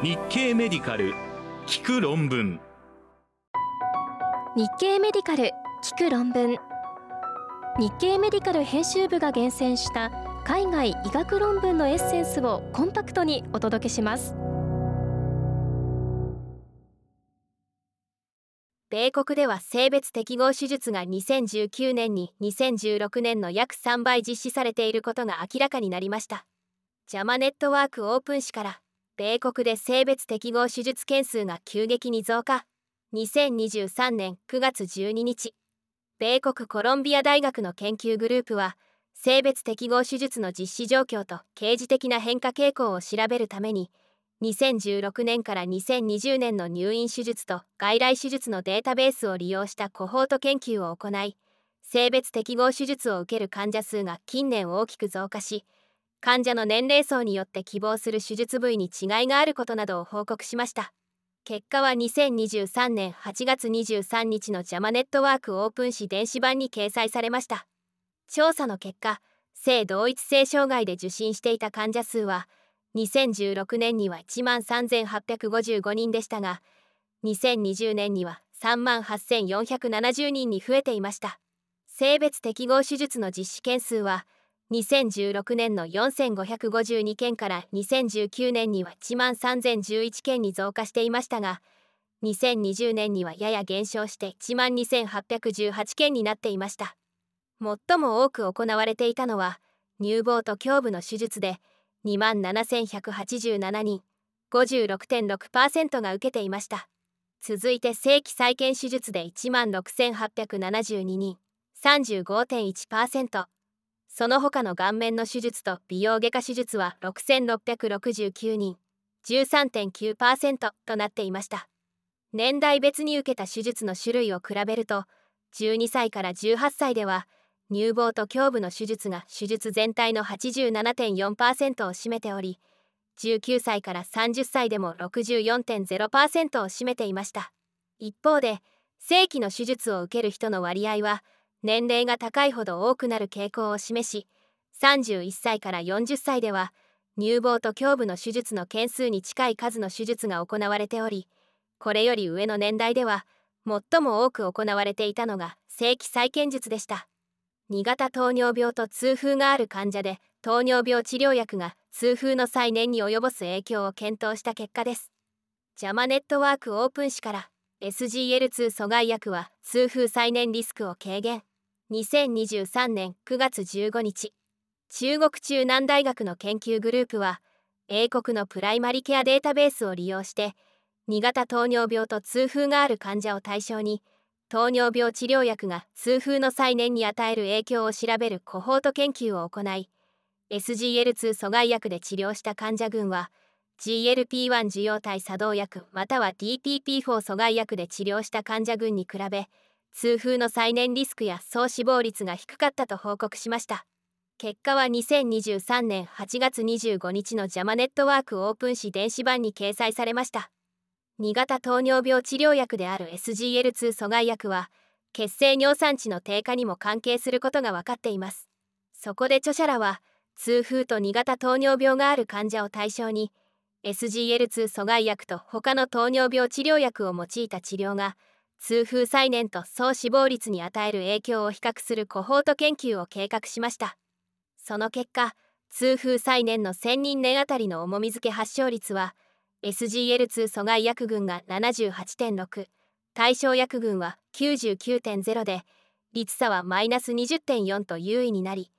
日経メディカル聞く論文。日経メディカル聞く論文。日経メディカル編集部が厳選した海外医学論文のエッセンスをコンパクトにお届けします。米国では性別適合手術が2019年に2016年の約3倍実施されていることが明らかになりました。ジャマネットワークオープン誌から米国で性別適合手術件数が急激に増加。2023年9月12日。米国コロンビア大学の研究グループは性別適合手術の実施状況と刑事的な変化傾向を調べるために2016年から2020年の入院手術と外来手術のデータベースを利用したコホート研究を行い性別適合手術を受ける患者数が近年大きく増加し患者の年齢層によって希望する手術部位に違いがあることなどを報告しました。結果は2023年8月23日のジャマネットワークオープン誌電子版に掲載されました。調査の結果性同一性障害で受診していた患者数は2016年には1万3855人でしたが2020年には3万8470人に増えていました。性別適合手術の実施件数は2016年の4552件から2019年には1万3011件に増加していましたが2020年にはやや減少して1万2818件になっていました。最も多く行われていたのは乳房と胸部の手術で2万7187人56.6%が受けていました。続いて正規再建手術で1万6872人35.1%その他の顔面の手術と美容外科手術は6669人13.9%となっていました。年代別に受けた手術の種類を比べると12歳から18歳では乳房と胸部の手術が手術全体の87.4%を占めており19歳から30歳でも64.0%を占めていました。一方で正規の手術を受ける人の割合は年齢が高いほど多くなる傾向を示し31歳から40歳では乳房と胸部の手術の件数に近い数の手術が行われておりこれより上の年代では最も多く行われていたのが正規再建術でした。2型糖尿病と痛風がある患者で糖尿病治療薬が痛風の再燃に及ぼす影響を検討した結果です。ジャマネットワークオープン誌から SGL2 阻害薬は痛風再燃リスクを軽減。2023年9月15日中国中南大学の研究グループは英国のプライマリケアデータベースを利用して2型糖尿病と痛風がある患者を対象に糖尿病治療薬が痛風の再燃に与える影響を調べるコホート研究を行い SGL2 阻害薬で治療した患者群は GLP-1 受容体作動薬または DPP4 阻害薬で治療した患者群に比べ痛風の再燃リスクや総死亡率が低かったと報告しました。結果は2023年8月25日のジャマネットワークオープン誌電子版に掲載されました。2型糖尿病治療薬である SGL2 阻害薬は血清尿酸値の低下にも関係することが分かっています。そこで著者らは痛風と2型糖尿病がある患者を対象に SGL2 阻害薬と他の糖尿病治療薬を用いた治療が痛風再燃と総死亡率に与える影響を比較するコホート研究を計画しました。その結果痛風再燃の1000人年あたりの重み付け発症率は SGL2 阻害薬群が78.6対象薬群は99.0で率差はマイナス20.4と優位になり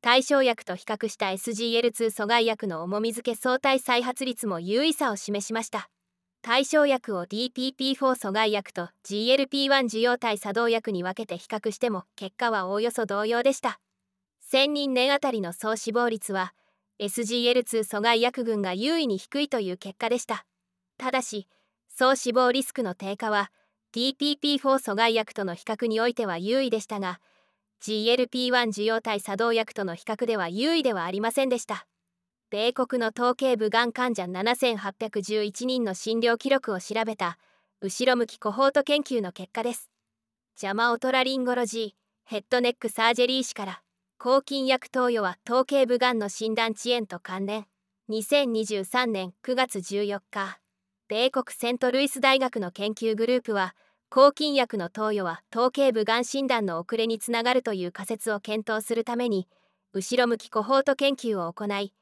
対象薬と比較した SGL2 阻害薬の重み付け相対再発率も優位さを示しました。対象薬を DPP4 阻害薬と GLP1 受容体作動薬に分けて比較しても結果はおおよそ同様でした。1000人年あたりの総死亡率は SGL2 阻害薬群が優位に低いという結果でした。ただし総死亡リスクの低下は DPP4 阻害薬との比較においては優位でしたが GLP1 受容体作動薬との比較では優位ではありませんでした。米国の統計部がん患者7811人の診療記録を調べた後ろ向きコホート研究の結果です。ジャマオトラリンゴロジーヘッドネックサージェリー誌から抗菌薬投与は頭頸部がんの診断遅延と関連。2023年9月14日米国セントルイス大学の研究グループは抗菌薬の投与は頭頸部がん診断の遅れにつながるという仮説を検討するために後ろ向きコホート研究を行い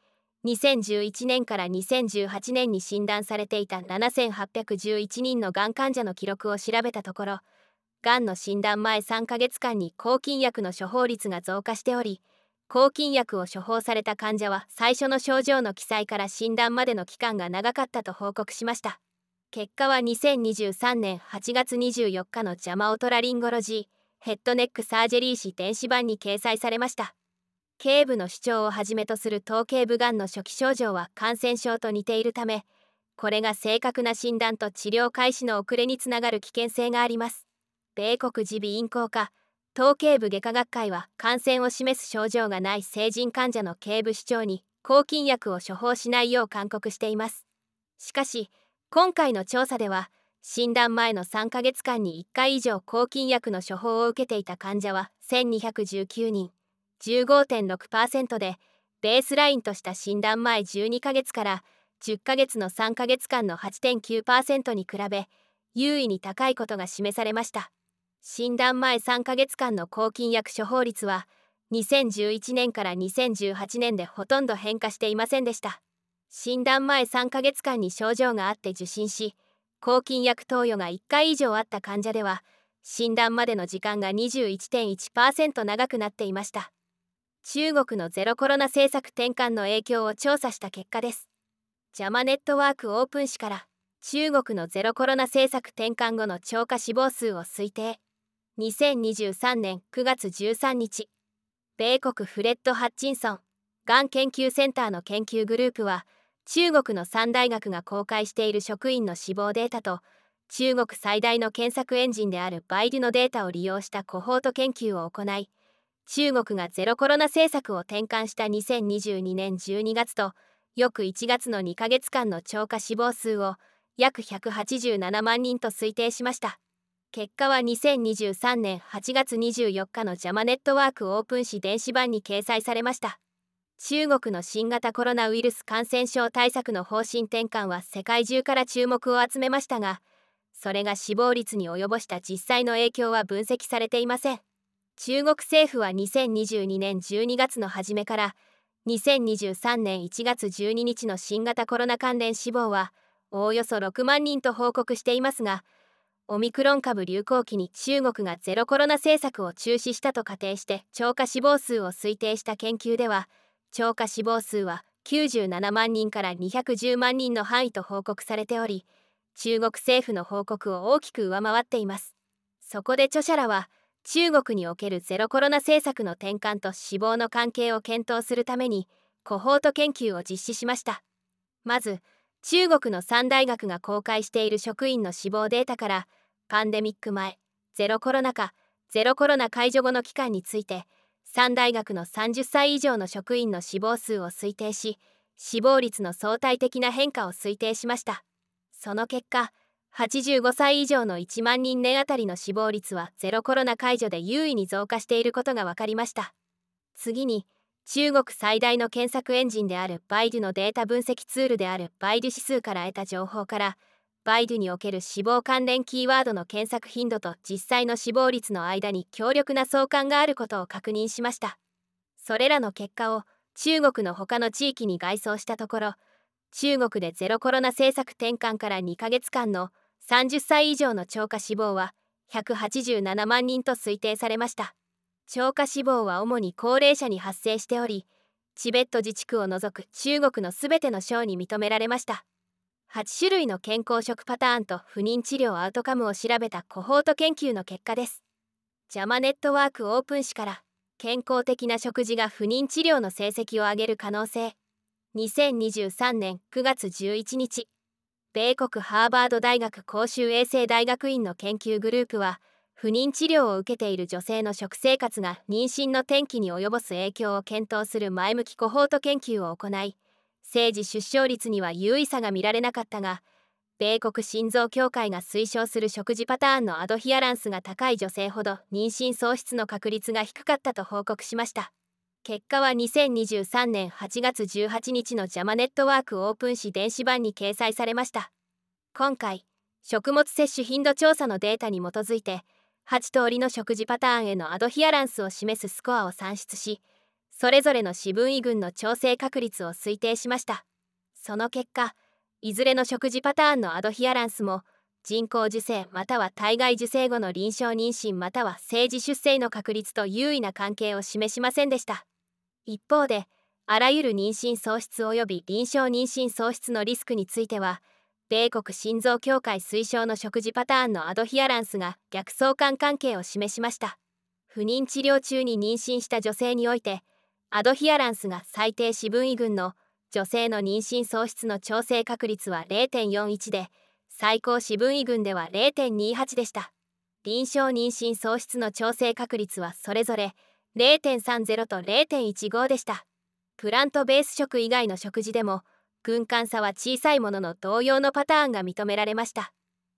2011年から2018年に診断されていた7811人のがん患者の記録を調べたところがんの診断前3ヶ月間に抗菌薬の処方率が増加しており抗菌薬を処方された患者は最初の症状の記載から診断までの期間が長かったと報告しました。結果は2023年8月24日のジャマオトラリンゴロジーヘッドネックサージェリー誌電子版に掲載されました。頸部の主張をはじめとする頭頸部がんの初期症状は感染症と似ているためこれが正確な診断と治療開始の遅れにつながる危険性があります。米国耳鼻咽喉科頭頸部外科学会は感染を示す症状がない成人患者の頸部主張に抗菌薬を処方しないよう勧告しています。しかし今回の調査では診断前の3ヶ月間に1回以上抗菌薬の処方を受けていた患者は1219人。15.6%でベースラインとした診断前12ヶ月から10ヶ月の3ヶ月間の8.9%に比べ優位に高いことが示されました。診断前3ヶ月間の抗菌薬処方率は2011年から2018年でほとんど変化していませんでした。診断前3ヶ月間に症状があって受診し抗菌薬投与が1回以上あった患者では診断までの時間が21.1%長くなっていました。中国のゼロコロナ政策転換の影響を調査した結果です。ジャマネットワークオープン誌から中国のゼロコロナ政策転換後の超過死亡数を推定。2023年9月13日米国フレッド・ハッチンソンがん研究センターの研究グループは中国の3大学が公開している職員の死亡データと中国最大の検索エンジンであるバイデュのデータを利用したコホート研究を行い中国がゼロコロナ政策を転換した2022年12月と翌1月の2ヶ月間の超過死亡数を約187万人と推定しました。結果は2023年8月24日のジャマネットワークオープン誌電子版に掲載されました中国の新型コロナウイルス感染症対策の方針転換は世界中から注目を集めましたがそれが死亡率に及ぼした実際の影響は分析されていません中国政府は2022年12月の初めから2023年1月12日の新型コロナ関連死亡はおおよそ6万人と報告していますがオミクロン株流行期に中国がゼロコロナ政策を中止したと仮定して超過死亡数を推定した研究では超過死亡数は97万人から210万人の範囲と報告されており中国政府の報告を大きく上回っています。そこで著者らは中国におけるゼロコロナ政策の転換と死亡の関係を検討するためにコホート研究を実施しました。まず中国の3大学が公開している職員の死亡データからパンデミック前ゼロコロナ禍ゼロコロナ解除後の期間について3大学の30歳以上の職員の死亡数を推定し死亡率の相対的な変化を推定しました。その結果85歳以上の1万人年あたりの死亡率はゼロコロナ解除で優位に増加していることが分かりました。次に中国最大の検索エンジンであるバイデュのデータ分析ツールであるバイデュ指数から得た情報からバイドゥにおける死亡関連キーワードの検索頻度と実際の死亡率の間に強力な相関があることを確認しました。それらの結果を中国の他の地域に外装したところ中国でゼロコロナ政策転換から2ヶ月間の30歳以上の超過死亡は187万人と推定されました。超過死亡は主に高齢者に発生しておりチベット自治区を除く中国のすべての省に認められました。8種類の健康食パターンと不妊治療アウトカムを調べたコホート研究の結果です。ジャマネットワークオープン誌から健康的な食事が不妊治療の成績を上げる可能性。2023年9月11日米国ハーバード大学公衆衛生大学院の研究グループは不妊治療を受けている女性の食生活が妊娠の転機に及ぼす影響を検討する前向きコホート研究を行い生児出生率には優位さが見られなかったが米国心臓協会が推奨する食事パターンのアドヒアランスが高い女性ほど妊娠喪失の確率が低かったと報告しました。結果は2023年8月18日のジャマネットワークオープン誌電子版に掲載されました。今回食物摂取頻度調査のデータに基づいて8通りの食事パターンへのアドヒアランスを示すスコアを算出しそれぞれの四分位群の調整確率を推定しました。その結果いずれの食事パターンのアドヒアランスも人工授精または体外受精後の臨床妊娠または政治出生の確率と優位な関係を示しませんでした。一方であらゆる妊娠喪失及び臨床妊娠喪失のリスクについては米国心臓協会推奨の食事パターンのアドヒアランスが逆相関関係を示しました。不妊治療中に妊娠した女性においてアドヒアランスが最低四分位群の女性の妊娠喪失の調整確率は0.41で最高四分位群では0.28でした。臨床妊娠喪失の調整確率はそれぞれ0.30と0.15でした。プラントベース食以外の食事でも軍艦差は小さいものの同様のパターンが認められました。